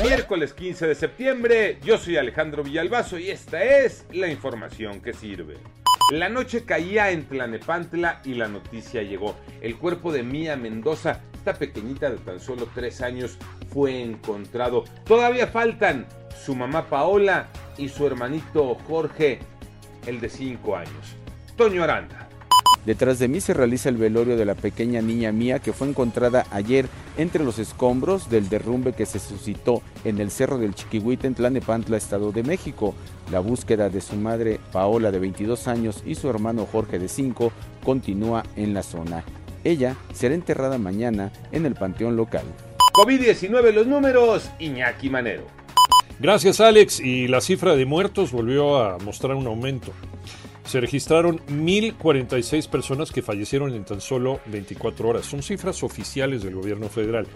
Miércoles 15 de septiembre, yo soy Alejandro Villalbazo y esta es la información que sirve. La noche caía en Tlanepantla y la noticia llegó. El cuerpo de Mía Mendoza, esta pequeñita de tan solo tres años, fue encontrado. Todavía faltan su mamá Paola y su hermanito Jorge, el de cinco años. Toño Aranda. Detrás de mí se realiza el velorio de la pequeña niña mía que fue encontrada ayer entre los escombros del derrumbe que se suscitó en el Cerro del Chiquihuite en Tlanepantla, Estado de México. La búsqueda de su madre Paola de 22 años y su hermano Jorge de 5 continúa en la zona. Ella será enterrada mañana en el panteón local. COVID-19 los números, Iñaki Manero. Gracias Alex y la cifra de muertos volvió a mostrar un aumento se registraron 1.046 personas que fallecieron en tan solo 24 horas. Son cifras oficiales del gobierno federal.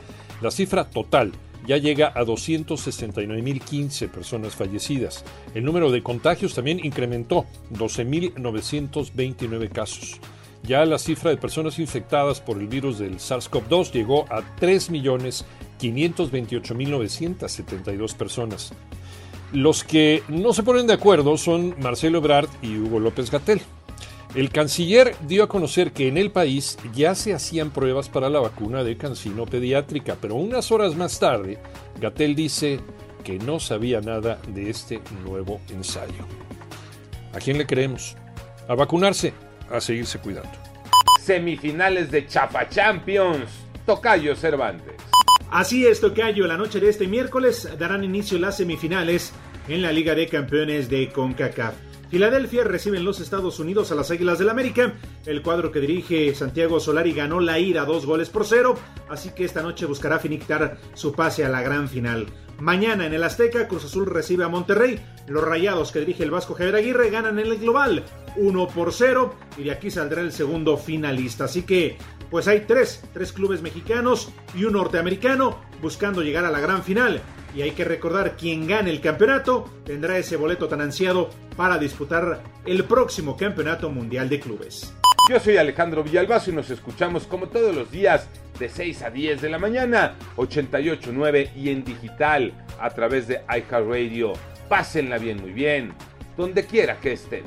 La cifra total ya llega a 269.015 personas fallecidas. El número de contagios también incrementó, 12.929 casos. Ya la cifra de personas infectadas por el virus del SARS-CoV-2 llegó a 3.528.972 personas. Los que no se ponen de acuerdo son Marcelo Ebrard y Hugo López Gatel. El canciller dio a conocer que en el país ya se hacían pruebas para la vacuna de cancino pediátrica, pero unas horas más tarde, Gatel dice que no sabía nada de este nuevo ensayo. ¿A quién le creemos? A vacunarse, a seguirse cuidando. Semifinales de Chapa Champions. Tocayo Cervantes. Así es, Tocayo. La noche de este miércoles darán inicio las semifinales en la Liga de Campeones de CONCACAF. Filadelfia recibe en los Estados Unidos a las Águilas del América. El cuadro que dirige Santiago Solari ganó la ira dos goles por cero, así que esta noche buscará finiquitar su pase a la gran final. Mañana en el Azteca, Cruz Azul recibe a Monterrey. Los rayados que dirige el Vasco Javier Aguirre ganan en el global 1 por 0 y de aquí saldrá el segundo finalista. Así que, pues hay tres, tres clubes mexicanos y un norteamericano buscando llegar a la gran final. Y hay que recordar, quien gane el campeonato tendrá ese boleto tan ansiado para disputar el próximo Campeonato Mundial de Clubes. Yo soy Alejandro Villalbazo y nos escuchamos como todos los días de 6 a 10 de la mañana, 88.9 y en digital a través de iHeartRadio. Pásenla bien, muy bien, donde quiera que estén.